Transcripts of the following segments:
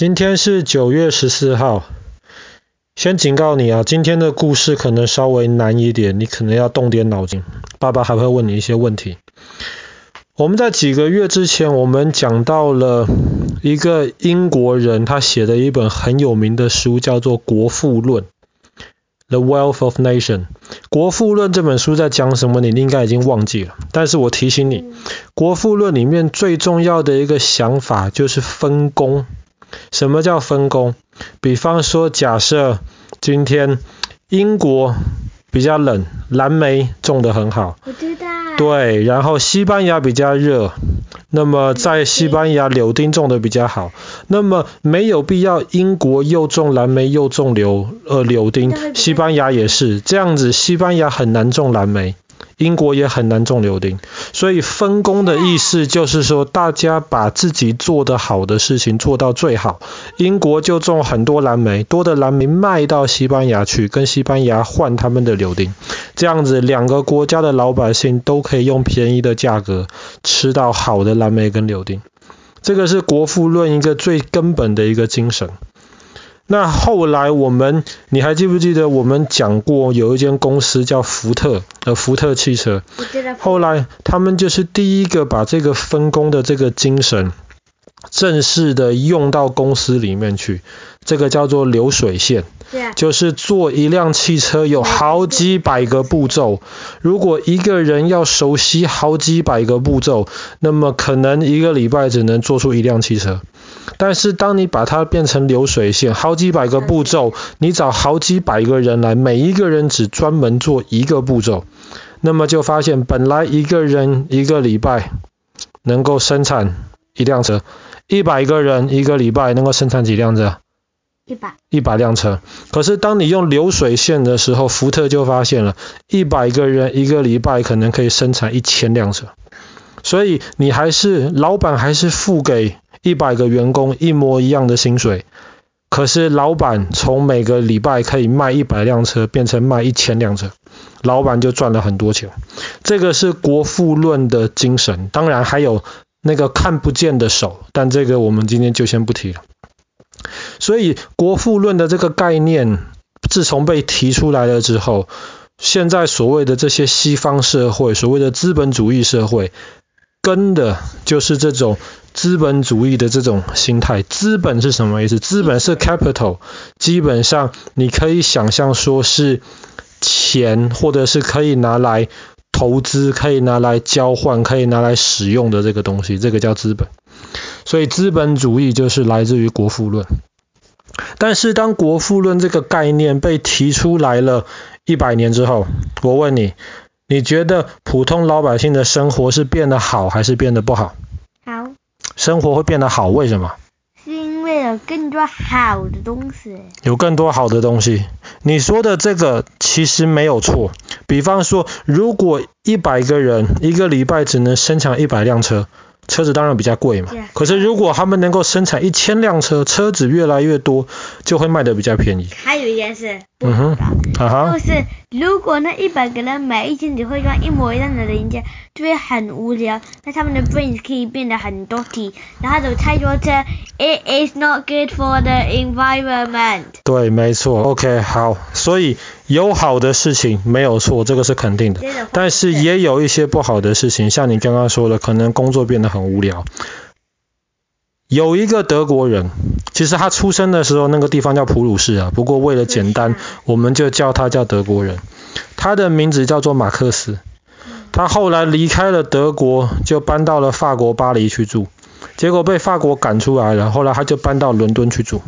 今天是九月十四号。先警告你啊，今天的故事可能稍微难一点，你可能要动点脑筋。爸爸还会问你一些问题。我们在几个月之前，我们讲到了一个英国人，他写的一本很有名的书，叫做《国富论》（The Wealth of Nation）。《国富论》这本书在讲什么？你应该已经忘记了。但是我提醒你，《国富论》里面最重要的一个想法就是分工。什么叫分工？比方说，假设今天英国比较冷，蓝莓种得很好。我知道。对，然后西班牙比较热，那么在西班牙柳丁种得比较好。那么没有必要英国又种蓝莓又种柳呃柳丁，西班牙也是这样子，西班牙很难种蓝莓。英国也很难种柳丁，所以分工的意思就是说，大家把自己做得好的事情做到最好。英国就种很多蓝莓，多的蓝莓卖到西班牙去，跟西班牙换他们的柳丁，这样子两个国家的老百姓都可以用便宜的价格吃到好的蓝莓跟柳丁。这个是国富论一个最根本的一个精神。那后来我们，你还记不记得我们讲过有一间公司叫福特，呃，福特汽车。后来他们就是第一个把这个分工的这个精神正式的用到公司里面去，这个叫做流水线。就是做一辆汽车有好几百个步骤，如果一个人要熟悉好几百个步骤，那么可能一个礼拜只能做出一辆汽车。但是当你把它变成流水线，好几百个步骤，你找好几百个人来，每一个人只专门做一个步骤，那么就发现本来一个人一个礼拜能够生产一辆车，一百个人一个礼拜能够生产几辆车？一百。一百辆车。可是当你用流水线的时候，福特就发现了，一百个人一个礼拜可能可以生产一千辆车。所以你还是老板还是付给一百个员工一模一样的薪水，可是老板从每个礼拜可以卖一百辆车变成卖一千辆车，老板就赚了很多钱。这个是国富论的精神，当然还有那个看不见的手，但这个我们今天就先不提了。所以国富论的这个概念自从被提出来了之后，现在所谓的这些西方社会，所谓的资本主义社会，跟的就是这种。资本主义的这种心态，资本是什么意思？资本是 capital，基本上你可以想象说是钱，或者是可以拿来投资、可以拿来交换、可以拿来使用的这个东西，这个叫资本。所以资本主义就是来自于国富论。但是当国富论这个概念被提出来了一百年之后，我问你，你觉得普通老百姓的生活是变得好还是变得不好？好生活会变得好，为什么？是因为有更多好的东西。有更多好的东西。你说的这个其实没有错。比方说，如果一百个人一个礼拜只能生产一百辆车。车子当然比较贵嘛，可是如果他们能够生产一千辆车，车子越来越多，就会卖得比较便宜。还有一件事，嗯哼，啊哈，就是如果那一百个人每一天只会装一模一样的零件，就会很无聊。那他们的 brains 可以变得很多题，然后有太多车，it is not good for the environment。对，没错，OK，好，所以。有好的事情没有错，这个是肯定的。但是也有一些不好的事情，像你刚刚说的，可能工作变得很无聊。有一个德国人，其实他出生的时候那个地方叫普鲁士啊，不过为了简单，我们就叫他叫德国人。他的名字叫做马克思。他后来离开了德国，就搬到了法国巴黎去住，结果被法国赶出来了。后来他就搬到伦敦去住。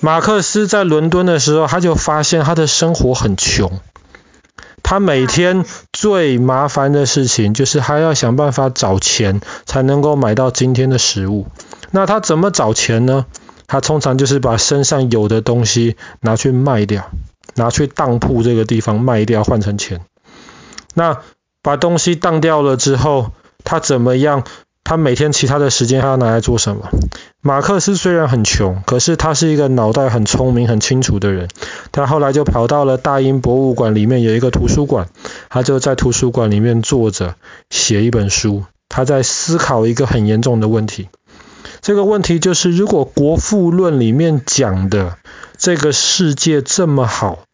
马克思在伦敦的时候，他就发现他的生活很穷。他每天最麻烦的事情就是还要想办法找钱，才能够买到今天的食物。那他怎么找钱呢？他通常就是把身上有的东西拿去卖掉，拿去当铺这个地方卖掉换成钱。那把东西当掉了之后，他怎么样？他每天其他的时间他要拿来做什么？马克思虽然很穷，可是他是一个脑袋很聪明、很清楚的人。他后来就跑到了大英博物馆里面有一个图书馆，他就在图书馆里面坐着写一本书。他在思考一个很严重的问题。这个问题就是，如果《国富论》里面讲的这个世界这么好，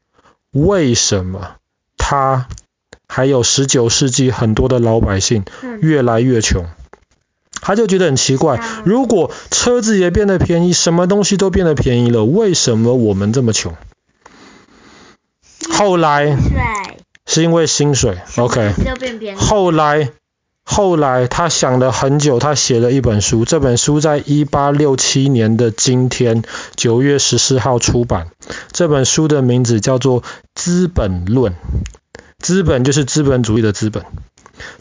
为什么他还有十九世纪很多的老百姓越来越穷？他就觉得很奇怪，如果车子也变得便宜，什么东西都变得便宜了，为什么我们这么穷？后来是因为薪水，OK。后来，后来他想了很久，他写了一本书，这本书在一八六七年的今天九月十四号出版。这本书的名字叫做《资本论》，资本就是资本主义的资本。《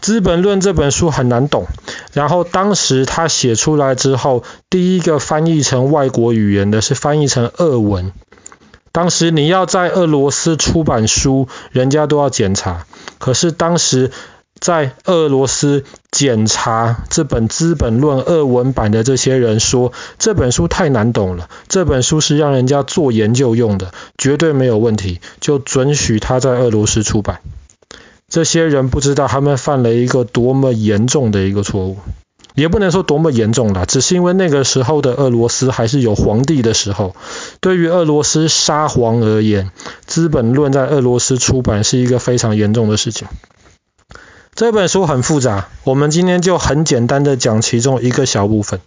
资本论》这本书很难懂，然后当时他写出来之后，第一个翻译成外国语言的是翻译成俄文。当时你要在俄罗斯出版书，人家都要检查。可是当时在俄罗斯检查这本《资本论》俄文版的这些人说，这本书太难懂了，这本书是让人家做研究用的，绝对没有问题，就准许他在俄罗斯出版。这些人不知道他们犯了一个多么严重的一个错误，也不能说多么严重啦，只是因为那个时候的俄罗斯还是有皇帝的时候，对于俄罗斯沙皇而言，《资本论》在俄罗斯出版是一个非常严重的事情。这本书很复杂，我们今天就很简单的讲其中一个小部分。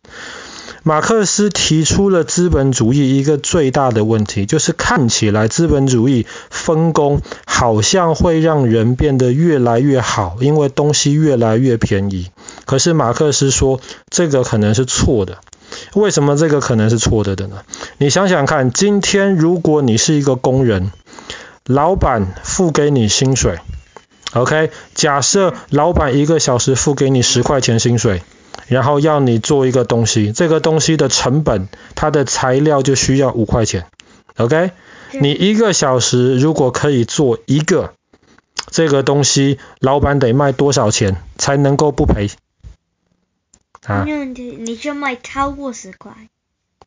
马克思提出了资本主义一个最大的问题，就是看起来资本主义分工好像会让人变得越来越好，因为东西越来越便宜。可是马克思说这个可能是错的。为什么这个可能是错的的呢？你想想看，今天如果你是一个工人，老板付给你薪水，OK，假设老板一个小时付给你十块钱薪水。然后要你做一个东西，这个东西的成本，它的材料就需要五块钱，OK？你一个小时如果可以做一个这个东西，老板得卖多少钱才能够不赔？啊？你你就卖超过十块？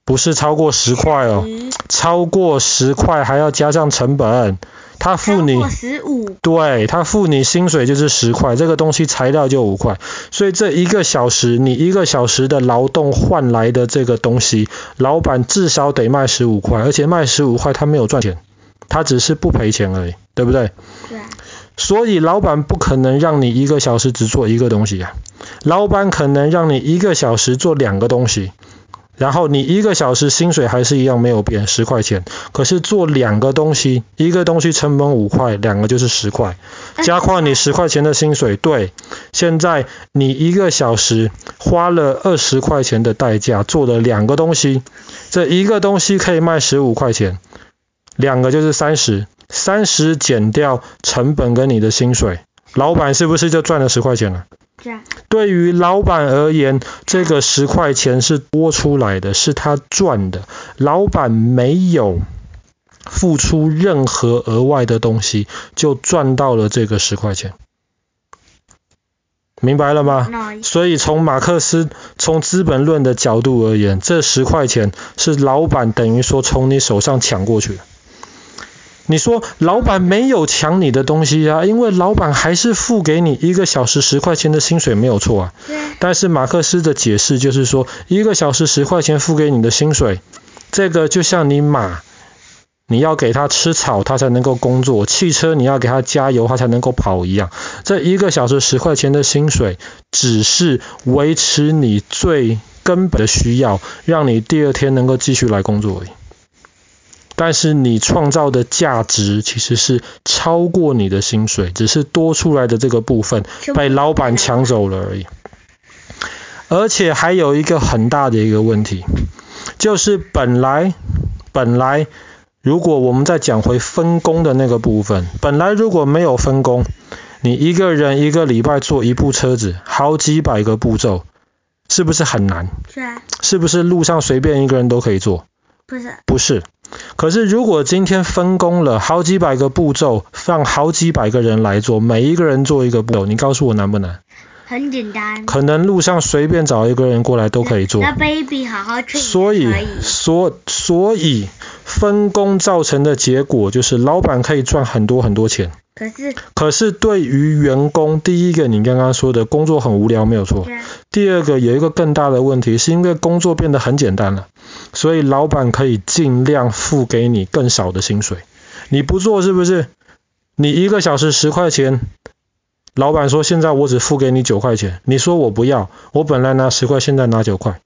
不是超过十块哦，超过十块还要加上成本。他付你十五，对，他付你薪水就是十块，这个东西材料就五块，所以这一个小时你一个小时的劳动换来的这个东西，老板至少得卖十五块，而且卖十五块他没有赚钱，他只是不赔钱而已，对不对？对。所以老板不可能让你一个小时只做一个东西啊，老板可能让你一个小时做两个东西。然后你一个小时薪水还是一样没有变，十块钱。可是做两个东西，一个东西成本五块，两个就是十块，加快你十块钱的薪水。对，现在你一个小时花了二十块钱的代价做了两个东西，这一个东西可以卖十五块钱，两个就是三十，三十减掉成本跟你的薪水，老板是不是就赚了十块钱了？对于老板而言，这个十块钱是多出来的，是他赚的。老板没有付出任何额外的东西，就赚到了这个十块钱。明白了吗？所以从马克思从《资本论》的角度而言，这十块钱是老板等于说从你手上抢过去的。你说老板没有抢你的东西啊，因为老板还是付给你一个小时十块钱的薪水，没有错啊。但是马克思的解释就是说，一个小时十块钱付给你的薪水，这个就像你马，你要给它吃草，它才能够工作；汽车你要给它加油，它才能够跑一样。这一个小时十块钱的薪水，只是维持你最根本的需要，让你第二天能够继续来工作而已。但是你创造的价值其实是超过你的薪水，只是多出来的这个部分被老板抢走了而已。而且还有一个很大的一个问题，就是本来本来如果我们再讲回分工的那个部分，本来如果没有分工，你一个人一个礼拜做一部车子，好几百个步骤，是不是很难？是啊。是不是路上随便一个人都可以做？不是。不是。可是，如果今天分工了好几百个步骤，让好几百个人来做，每一个人做一个步骤，你告诉我难不难？很简单。可能路上随便找一个人过来都可以做。那 baby 好好吃。所以，所所以分工造成的结果就是老板可以赚很多很多钱。可是，可是对于员工，第一个你刚刚说的工作很无聊没有错。第二个有一个更大的问题，是因为工作变得很简单了，所以老板可以尽量付给你更少的薪水。你不做是不是？你一个小时十块钱，老板说现在我只付给你九块钱，你说我不要，我本来拿十块，现在拿九块。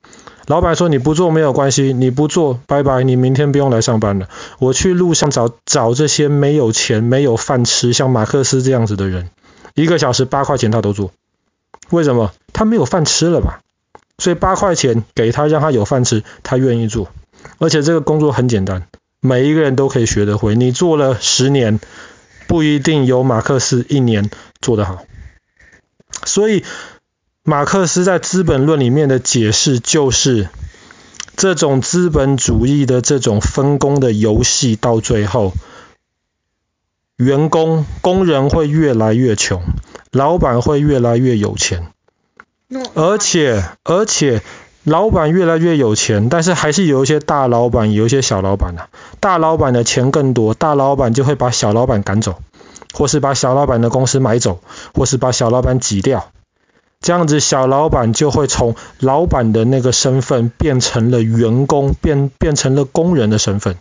老板说你不做没有关系，你不做拜拜，你明天不用来上班了。我去路上找找这些没有钱、没有饭吃，像马克思这样子的人，一个小时八块钱他都做。为什么？他没有饭吃了吧？所以八块钱给他，让他有饭吃，他愿意做。而且这个工作很简单，每一个人都可以学得会。你做了十年，不一定有马克思一年做得好。所以。马克思在《资本论》里面的解释就是，这种资本主义的这种分工的游戏，到最后，员工、工人会越来越穷，老板会越来越有钱，而且而且老板越来越有钱，但是还是有一些大老板，有一些小老板啊，大老板的钱更多，大老板就会把小老板赶走，或是把小老板的公司买走，或是把小老板挤掉。这样子，小老板就会从老板的那个身份变成了员工，变变成了工人的身份。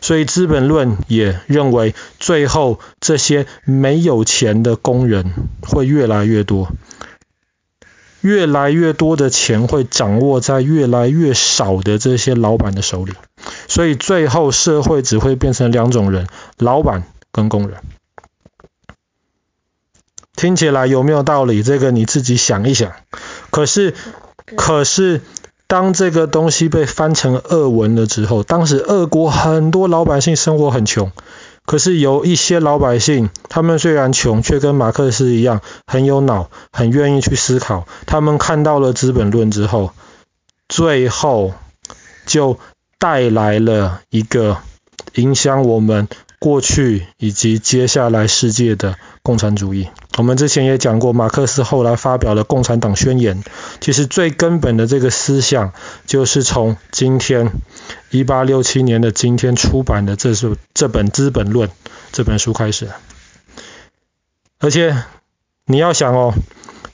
所以，《资本论》也认为，最后这些没有钱的工人会越来越多，越来越多的钱会掌握在越来越少的这些老板的手里。所以，最后社会只会变成两种人：老板跟工人。听起来有没有道理？这个你自己想一想。可是，可是，当这个东西被翻成俄文了之后，当时俄国很多老百姓生活很穷，可是有一些老百姓，他们虽然穷，却跟马克思一样很有脑，很愿意去思考。他们看到了《资本论》之后，最后就带来了一个影响我们过去以及接下来世界的共产主义。我们之前也讲过，马克思后来发表了《共产党宣言》，其实最根本的这个思想，就是从今天一八六七年的今天出版的这是这本《资本论》这本书开始。而且你要想哦，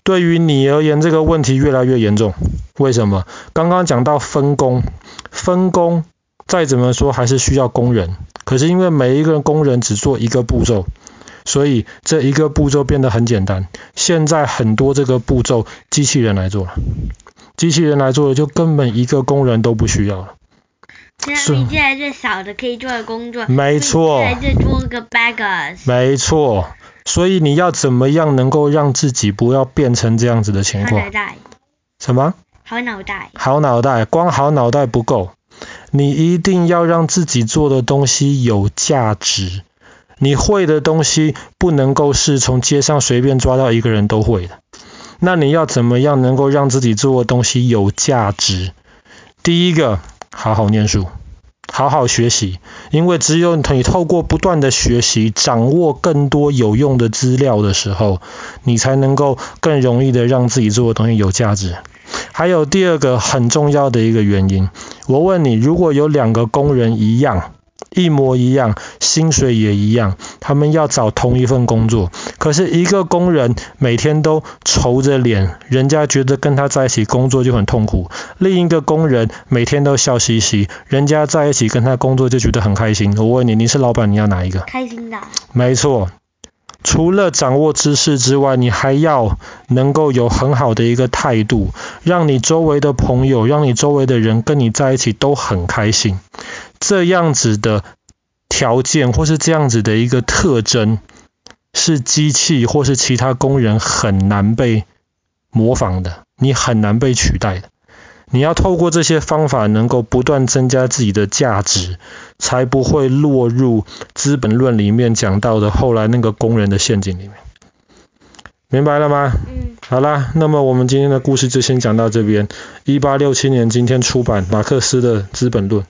对于你而言，这个问题越来越严重。为什么？刚刚讲到分工，分工再怎么说还是需要工人，可是因为每一个工人只做一个步骤。所以这一个步骤变得很简单。现在很多这个步骤机器人来做了，机器人来做了，就根本一个工人都不需要了。是越来越少的可以做的工作。没错。越来越多个 beggars。没错。所以你要怎么样能够让自己不要变成这样子的情况？好脑袋。什么？好脑袋。好脑袋，光好脑袋不够，你一定要让自己做的东西有价值。你会的东西不能够是从街上随便抓到一个人都会的。那你要怎么样能够让自己做的东西有价值？第一个，好好念书，好好学习，因为只有你透过不断的学习，掌握更多有用的资料的时候，你才能够更容易的让自己做的东西有价值。还有第二个很重要的一个原因，我问你，如果有两个工人一样，一模一样，薪水也一样，他们要找同一份工作。可是，一个工人每天都愁着脸，人家觉得跟他在一起工作就很痛苦；另一个工人每天都笑嘻嘻，人家在一起跟他工作就觉得很开心。我问你，你是老板，你要哪一个？开心的。没错，除了掌握知识之外，你还要能够有很好的一个态度，让你周围的朋友，让你周围的人跟你在一起都很开心。这样子的条件，或是这样子的一个特征，是机器或是其他工人很难被模仿的，你很难被取代的。你要透过这些方法，能够不断增加自己的价值，才不会落入《资本论》里面讲到的后来那个工人的陷阱里面。明白了吗？嗯。好啦，那么我们今天的故事就先讲到这边。一八六七年，今天出版马克思的《资本论》。